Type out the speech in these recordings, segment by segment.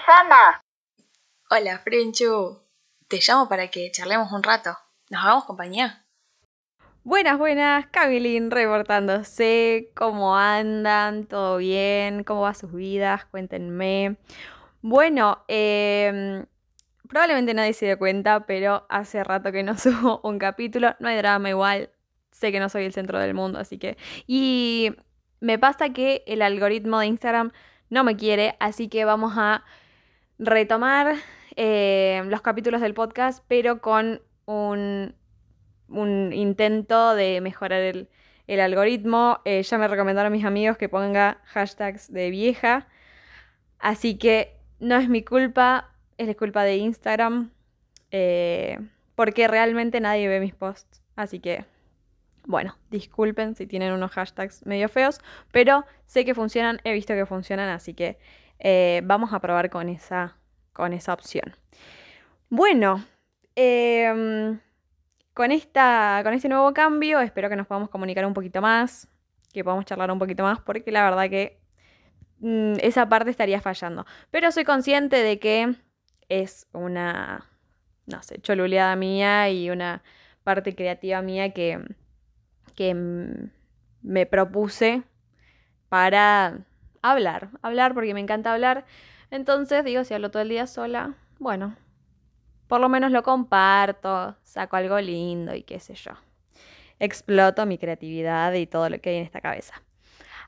Susana. Hola, Frenchu. Te llamo para que charlemos un rato. ¿Nos hagamos compañía? Buenas, buenas, Camilín reportándose. ¿Cómo andan? ¿Todo bien? ¿Cómo va sus vidas? Cuéntenme. Bueno, em, probablemente nadie se dio cuenta, pero hace rato que no subo un capítulo. No hay drama igual. Sé que no soy el centro del mundo, así que... Y me pasa que el algoritmo de Instagram no me quiere, así que vamos a retomar eh, los capítulos del podcast, pero con un, intento de mejorar el, el algoritmo. Eh, ya me recomendaron mis amigos que ponga hashtags de vieja, así que no es mi culpa, es la culpa de Instagram, eh, porque realmente nadie ve mis posts, así que bueno, disculpen si tienen unos hashtags medio feos, pero sé que funcionan, he visto que funcionan, así que eh, vamos a probar con esa, con esa opción. Bueno, em, con, esta, con este nuevo cambio espero que nos podamos comunicar un poquito más, que podamos charlar un poquito más, porque la verdad que mm, esa parte estaría fallando. Pero soy consciente de que es una, no sé, choluleada mía y una parte creativa mía que que me propuse para hablar, hablar porque me encanta hablar. Entonces digo, si hablo todo el día sola, bueno, por lo menos lo comparto, saco algo lindo y qué sé yo. Exploto mi creatividad y todo lo que hay en esta cabeza.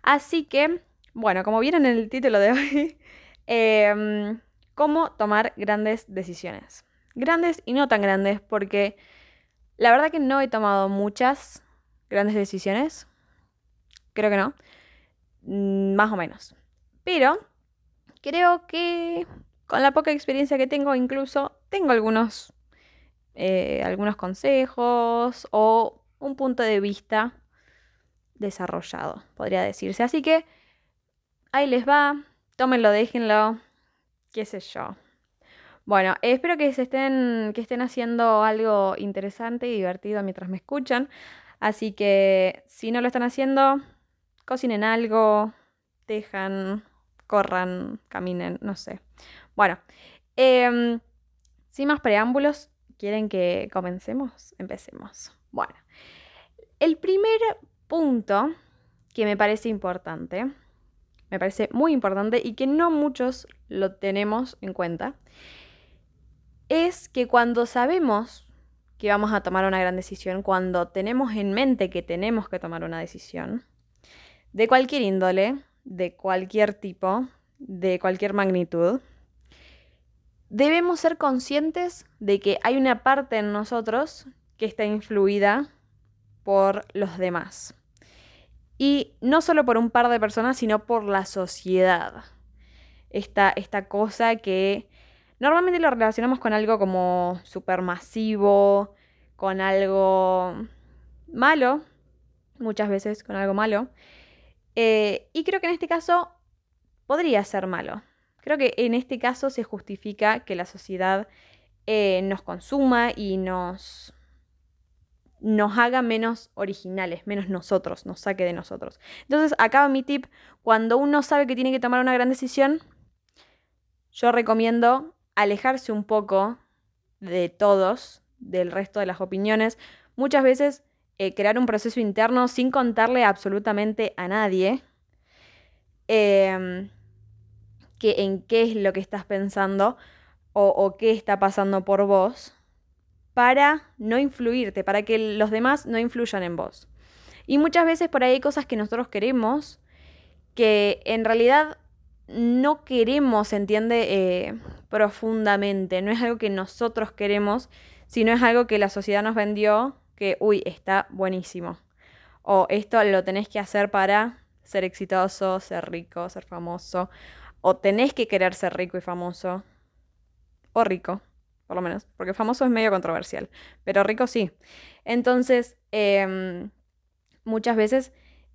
Así que, bueno, como vieron en el título de hoy, em, cómo tomar grandes decisiones. Grandes y no tan grandes porque la verdad que no he tomado muchas grandes decisiones. Creo que no. Mm, más o menos. Pero creo que con la poca experiencia que tengo, incluso tengo algunos, eh, algunos consejos o un punto de vista desarrollado, podría decirse. Así que ahí les va, tómenlo, déjenlo, qué sé yo. Bueno, espero que se estén, que estén haciendo algo interesante y divertido mientras me escuchan. Así que si no lo están haciendo, cocinen algo, dejan, corran, caminen, no sé. Bueno, em, sin más preámbulos, ¿quieren que comencemos? Empecemos. Bueno, el primer punto que me parece importante, me parece muy importante y que no muchos lo tenemos en cuenta, es que cuando sabemos que vamos a tomar una gran decisión, cuando tenemos en mente que tenemos que tomar una decisión, de cualquier índole, de cualquier tipo, de cualquier magnitud, debemos ser conscientes de que hay una parte en nosotros que está influida por los demás. Y no solo por un par de personas, sino por la sociedad. Esta, esta cosa que Normalmente lo relacionamos con algo como supermasivo, con algo malo, muchas veces con algo malo. Eh, y creo que en este caso podría ser malo. Creo que en este caso se justifica que la sociedad eh, nos consuma y nos, nos haga menos originales, menos nosotros, nos saque de nosotros. Entonces, acaba mi tip. Cuando uno sabe que tiene que tomar una gran decisión, yo recomiendo alejarse un poco de todos, del resto de las opiniones. Muchas veces eh, crear un proceso interno sin contarle absolutamente a nadie em, que en qué es lo que estás pensando o, qué está pasando por vos para no influirte, para que los demás no influyan en vos. Y muchas veces por ahí hay cosas que nosotros queremos que en realidad no queremos, entiende, eh, profundamente. No es algo que nosotros queremos, sino es algo que la sociedad nos vendió que, uy, está buenísimo. O esto lo tenés que hacer para ser exitoso, ser rico, ser famoso. O tenés que querer ser rico y famoso. O rico, por lo menos. Porque famoso es medio controversial. Pero rico sí. Entonces, em, muchas veces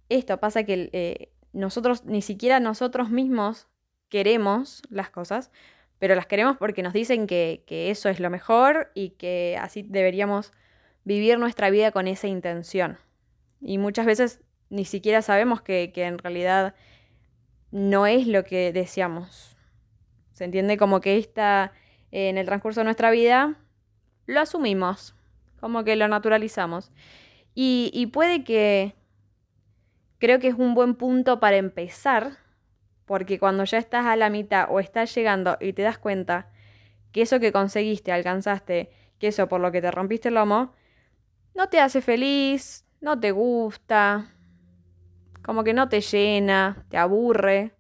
esto pasa que eh, nosotros, ni siquiera nosotros mismos queremos las cosas, pero las queremos porque nos dicen que, eso es lo mejor y que así deberíamos vivir nuestra vida con esa intención. Y muchas veces ni siquiera sabemos que, que en realidad no es lo que deseamos, ¿Se entiende? Como que esta, en el transcurso de nuestra vida, lo asumimos, como que lo naturalizamos. Y, y puede que, creo que es un buen punto para empezar, porque cuando ya estás a la mitad o estás llegando y te das cuenta que eso que conseguiste, alcanzaste, que eso por lo que te rompiste el lomo, no te hace feliz, no te gusta, como que no te llena, te aburre.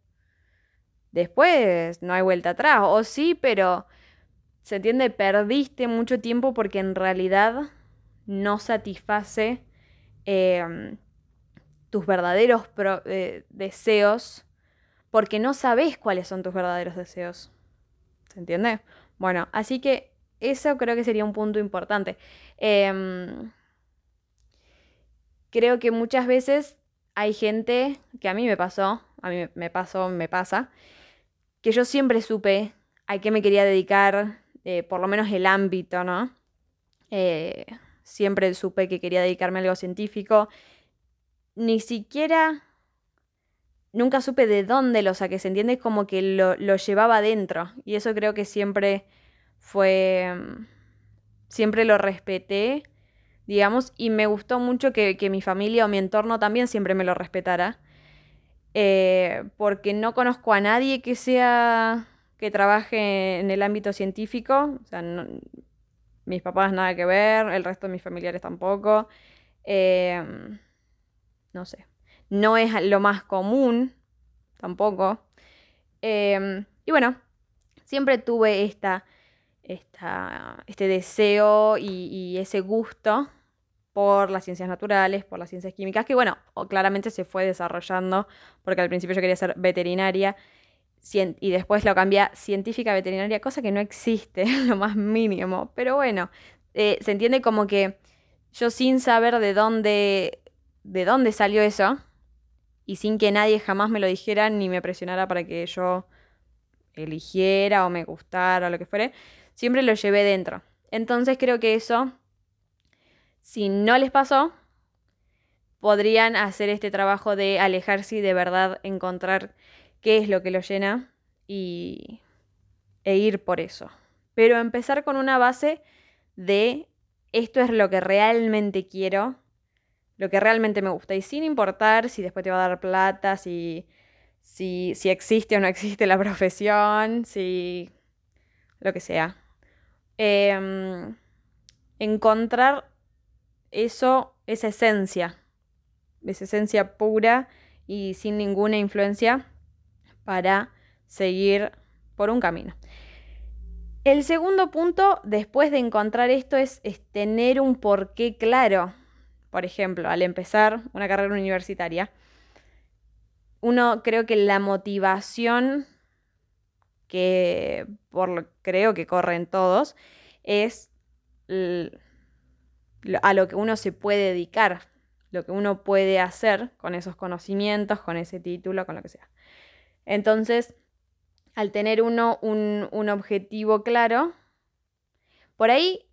Después no hay vuelta atrás, o sí, pero se entiende, perdiste mucho tiempo porque en realidad no satisface em, tus verdaderos eh, deseos porque no sabes cuáles son tus verdaderos deseos. ¿Se entiende? Bueno, así que eso creo que sería un punto importante. Em, creo que muchas veces hay gente, que a mí me pasó, a mí me pasó, me pasa, que yo siempre supe a qué me quería dedicar, eh, por lo menos el ámbito, ¿no? Eh, siempre supe que quería dedicarme a algo científico. Ni siquiera, nunca supe de dónde lo saqué, se entiende como que lo, lo llevaba dentro. Y eso creo que siempre fue, siempre lo respeté digamos, y me gustó mucho que, mi familia o mi entorno también siempre me lo respetara, eh, porque no conozco a nadie que sea, que trabaje en el ámbito científico, o sea, mis papás nada que ver, el resto de mis familiares tampoco, em, no sé, no es lo más común tampoco, em, y bueno, siempre tuve esta, esta, este deseo y, ese gusto por las ciencias naturales, por las ciencias químicas, que bueno, claramente se fue desarrollando, porque al principio yo quería ser veterinaria y después lo cambié a científica veterinaria, cosa que no existe, lo más mínimo. Pero bueno, eh, se entiende como que yo sin saber de dónde, de dónde salió eso, y sin que nadie jamás me lo dijera ni me presionara para que yo eligiera o me gustara o lo que fuere, siempre lo llevé dentro. Entonces creo que eso si no les pasó, podrían hacer este trabajo de alejarse y de verdad encontrar qué es lo que los llena y, e ir por eso. Pero empezar con una base de esto es lo que realmente quiero, lo que realmente me gusta y sin importar si después te va a dar plata, si, si, si existe o no existe la profesión, si lo que sea. Em, encontrar eso, esa esencia, esa esencia pura y sin ninguna influencia para seguir por un camino. El segundo punto, después de encontrar esto, es, tener un porqué claro. Por ejemplo, al empezar una carrera universitaria, uno creo que la motivación que por, creo que corren todos es a lo que uno se puede dedicar, lo que uno puede hacer con esos conocimientos, con ese título, con lo que sea. Entonces, al tener uno un, un objetivo claro, por ahí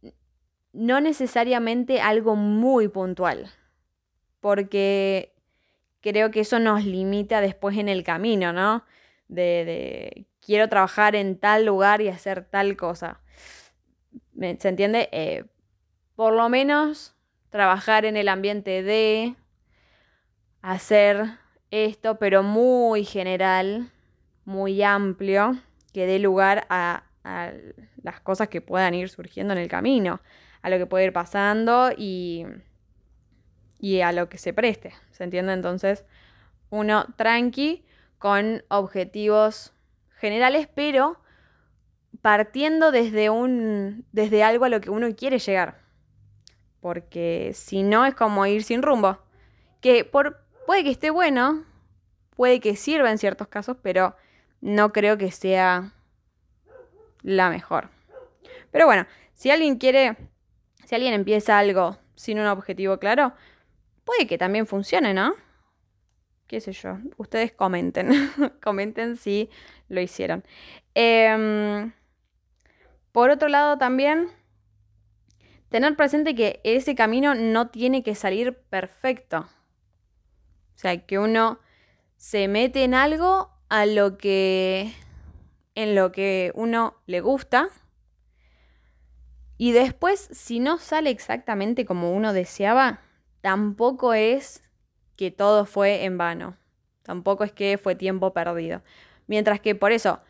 no necesariamente algo muy puntual, porque creo que eso nos limita después en el camino, ¿no? De, de quiero trabajar en tal lugar y hacer tal cosa. ¿Se entiende? Eh, por lo menos trabajar en el ambiente de hacer esto, pero muy general, muy amplio, que dé lugar a, las cosas que puedan ir surgiendo en el camino, a lo que puede ir pasando y, y a lo que se preste. ¿Se entiende? Entonces, uno tranqui con objetivos generales, pero partiendo desde un desde algo a lo que uno quiere llegar porque si no es como ir sin rumbo. Que por, puede que esté bueno, puede que sirva en ciertos casos, pero no creo que sea la mejor. Pero bueno, si alguien quiere, si alguien empieza algo sin un objetivo claro, puede que también funcione, ¿no? qué sé yo, ustedes comenten, comenten si lo hicieron. Em, por otro lado también tener presente que ese camino no tiene que salir perfecto. O sea, que uno se mete en algo a lo que en lo que uno le gusta. Y después, si no sale exactamente como uno deseaba, tampoco es que todo fue en vano. Tampoco es que fue tiempo perdido. Mientras que por eso,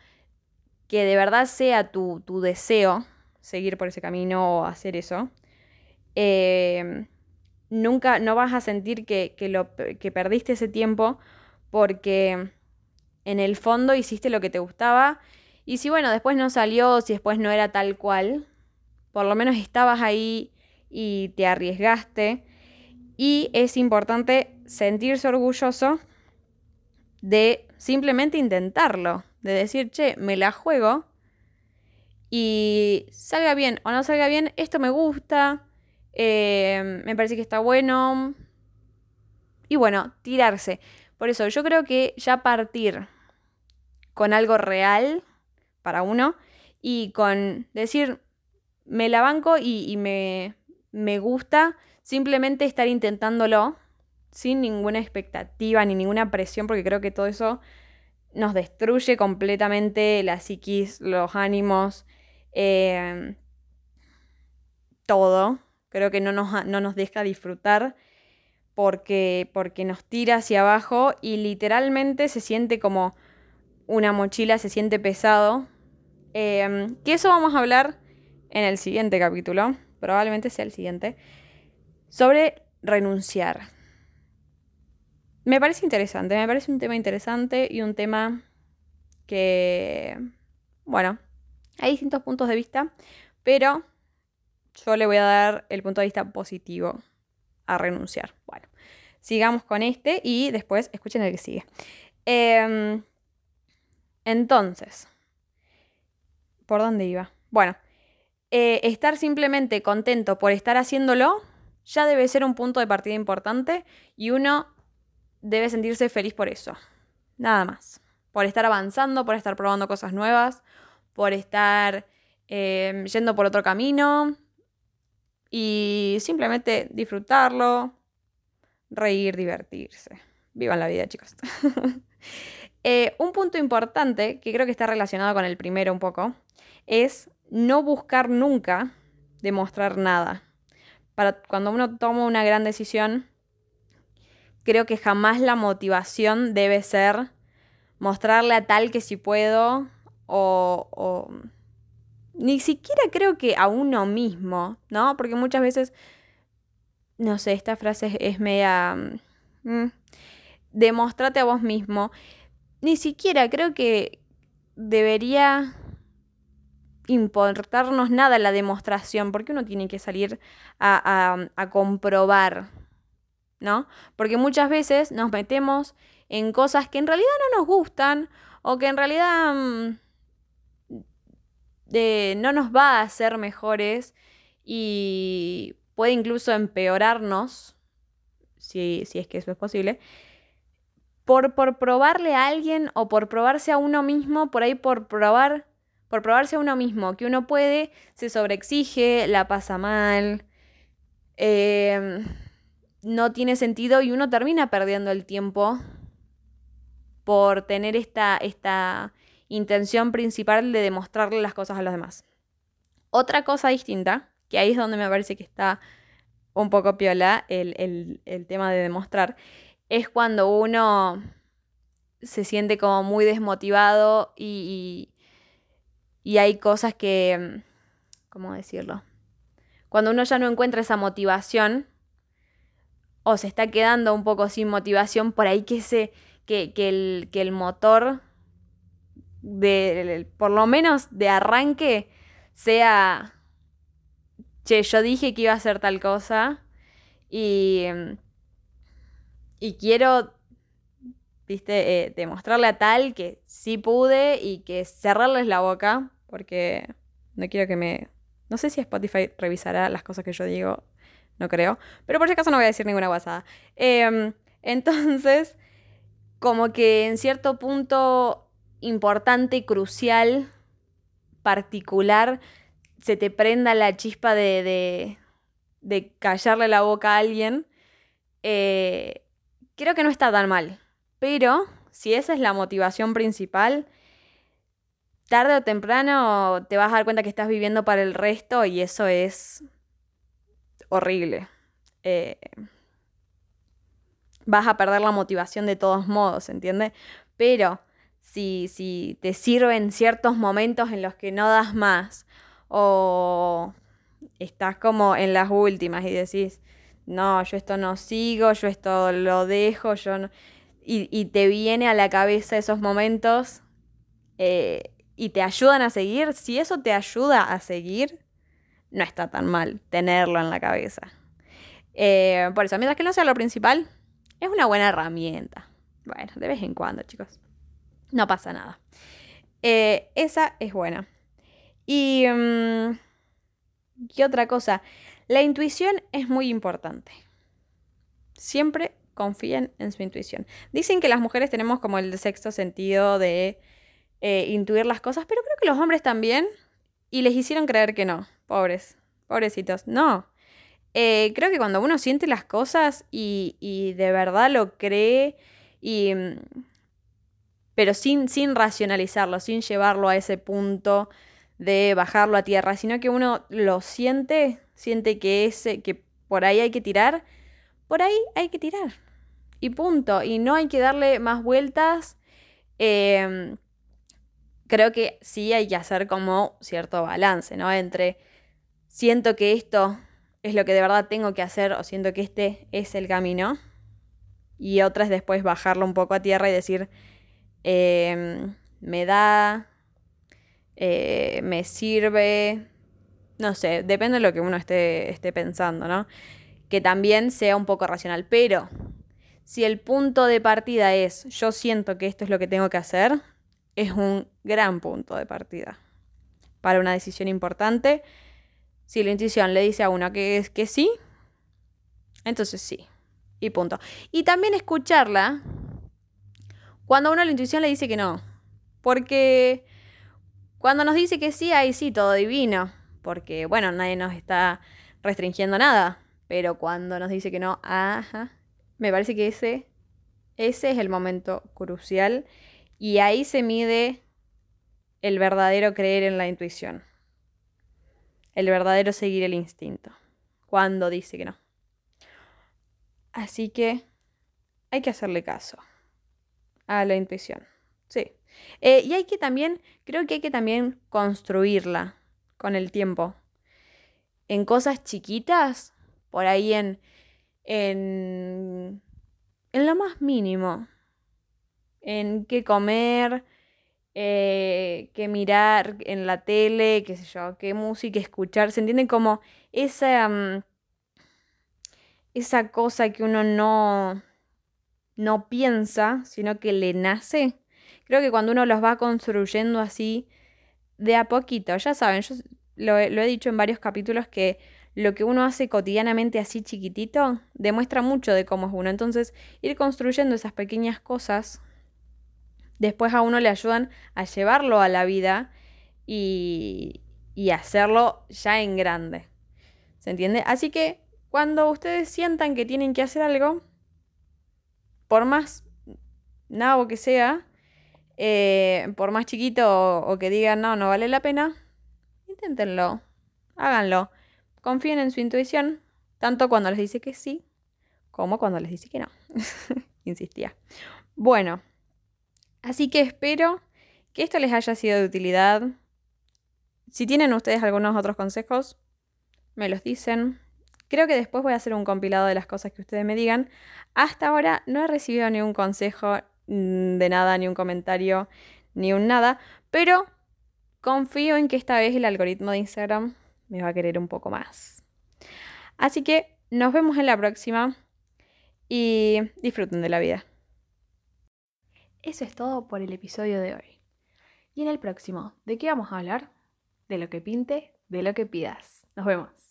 que de verdad sea tu, deseo seguir por ese camino o hacer eso, eh, nunca no vas a sentir que, lo, que perdiste ese tiempo porque en el fondo hiciste lo que te gustaba y si bueno, después no salió, si después no era tal cual, por lo menos estabas ahí y te arriesgaste. Y es importante sentirse orgulloso de simplemente intentarlo, de decir, che, me la juego y salga bien o no salga bien, esto me gusta, eh, me parece que está bueno. Y bueno, tirarse. Por eso yo creo que ya partir con algo real para uno y con decir, me la banco y, me, me gusta simplemente estar intentándolo sin ninguna expectativa ni ninguna presión, porque creo que todo eso nos destruye completamente la psiquis, los ánimos, em, todo. Creo que no nos, no nos deja disfrutar porque, porque nos tira hacia abajo y literalmente se siente como una mochila, se siente pesado Em, que eso vamos a hablar en el siguiente capítulo, probablemente sea el siguiente, sobre renunciar. Me parece interesante, me parece un tema interesante y un tema que, bueno, hay distintos puntos de vista, pero yo le voy a dar el punto de vista positivo a renunciar. Bueno, sigamos con este y después escuchen el que sigue. Em, entonces, ¿Por dónde iba? Bueno, eh, estar simplemente contento por estar haciéndolo ya debe ser un punto de partida importante y uno debe sentirse feliz por eso. Nada más. Por estar avanzando, por estar probando cosas nuevas, por estar em, yendo por otro camino y simplemente disfrutarlo, reír, divertirse. Vivan la vida, chicos. Eh, un punto importante, que creo que está relacionado con el primero un poco, es no buscar nunca demostrar nada. Para cuando uno toma una gran decisión, creo que jamás la motivación debe ser mostrarle a tal que si puedo o, o ni siquiera creo que a uno mismo, ¿no? Porque muchas veces, no sé, esta frase es media... Mm, demostrate a vos mismo. Ni siquiera creo que debería importarnos nada la demostración, porque uno tiene que salir a, comprobar, ¿no? Porque muchas veces nos metemos en cosas que en realidad no nos gustan o que en realidad mm, no nos va a hacer mejores y puede incluso empeorarnos, si, si es que eso es posible, por, por probarle a alguien o por probarse a uno mismo, por ahí por probar por probarse a uno mismo que uno puede, se sobreexige, la pasa mal, em, no tiene sentido y uno termina perdiendo el tiempo por tener esta, esta intención principal de demostrarle las cosas a los demás. Otra cosa distinta, que ahí es donde me parece que está un poco piola el, tema de demostrar, es cuando uno se siente como muy desmotivado y, y hay cosas que, ¿cómo decirlo? Cuando uno ya no encuentra esa motivación o se está quedando un poco sin motivación, por ahí que, se, que, el, que el motor, de, por lo menos de arranque, sea, che, yo dije que iba a hacer tal cosa y, y quiero viste, eh, demostrarle a tal que sí pude y que cerrarles la boca porque no quiero que me... No sé si Spotify revisará las cosas que yo digo, no creo, pero por si acaso no voy a decir ninguna guasada. Em, entonces, como que en cierto punto importante, crucial, particular, se te prenda la chispa de, de, callarle la boca a alguien, eh, creo que no está tan mal. Pero si esa es la motivación principal, tarde o temprano te vas a dar cuenta que estás viviendo para el resto y eso es horrible. Eh, vas a perder la motivación de todos modos, ¿entiendes? Pero si, si te sirven ciertos momentos en los que no das más o estás como en las últimas y decís, no, yo esto no sigo, yo esto lo dejo, yo no... Y, te viene a la cabeza esos momentos eh, y te ayudan a seguir, si eso te ayuda a seguir, no está tan mal tenerlo en la cabeza. Eh, por eso, mientras que no sea lo principal, es una buena herramienta. Bueno, de vez en cuando, chicos. No pasa nada. Eh, esa es buena. Y... Mm, ¿Qué otra cosa? La intuición es muy importante. Siempre confíen en su intuición. Dicen que las mujeres tenemos como el sexto sentido de eh, intuir las cosas, pero creo que los hombres también. Y les hicieron creer que no. Pobres, pobrecitos. No. Eh, creo que cuando uno siente las cosas y, y de verdad lo cree, y, mm, pero sin, sin racionalizarlo, sin llevarlo a ese punto de bajarlo a tierra, sino que uno lo siente, siente que ese, que por ahí hay que tirar, por ahí hay que tirar. Y punto. Y no hay que darle más vueltas. Em, creo que sí hay que hacer como cierto balance, ¿no? Entre siento que esto es lo que de verdad tengo que hacer o siento que este es el camino. Y otra es después bajarlo un poco a tierra y decir, em, me da, eh, me sirve, no sé, depende de lo que uno esté, esté pensando, ¿no? Que también sea un poco racional, pero si el punto de partida es yo siento que esto es lo que tengo que hacer, es un gran punto de partida para una decisión importante. Si la intuición le dice a uno que es que sí, entonces sí. Y punto. Y también escucharla cuando a uno la intuición le dice que no. Porque cuando nos dice que sí, ahí sí, todo divino. Porque, bueno, nadie nos está restringiendo nada. Pero cuando nos dice que no, ajá, me parece que ese, ese es el momento crucial. Y ahí se mide el verdadero creer en la intuición. El verdadero seguir el instinto. Cuando dice que no. Así que hay que hacerle caso a la intuición. Sí. Eh, y hay que también, creo que hay que también construirla con el tiempo. En cosas chiquitas, por ahí en, en, en lo más mínimo. En qué comer, eh, qué mirar en la tele, qué sé yo, qué música escuchar. ¿Se entiende como esa, mm, esa cosa que uno no, no piensa, sino que le nace? Creo que cuando uno los va construyendo así, de a poquito, ya saben, yo lo, he dicho en varios capítulos que lo que uno hace cotidianamente así chiquitito demuestra mucho de cómo es uno. Entonces, ir construyendo esas pequeñas cosas, después a uno le ayudan a llevarlo a la vida y, y hacerlo ya en grande. ¿Se entiende? Así que cuando ustedes sientan que tienen que hacer algo, por más nabo que sea, eh, por más chiquito o, que digan no, no vale la pena, inténtenlo, háganlo. Confíen en su intuición, tanto cuando les dice que sí, como cuando les dice que no. Insistía. Bueno, así que espero que esto les haya sido de utilidad. Si tienen ustedes algunos otros consejos, me los dicen. Creo que después voy a hacer un compilado de las cosas que ustedes me digan. Hasta ahora no he recibido ningún consejo Mm, de nada, ni un comentario, ni un nada, pero confío en que esta vez el algoritmo de Instagram me va a querer un poco más. Así que nos vemos en la próxima y disfruten de la vida. Eso es todo por el episodio de hoy. Y en el próximo, ¿de qué vamos a hablar? De lo que pinte, de lo que pidas. Nos vemos.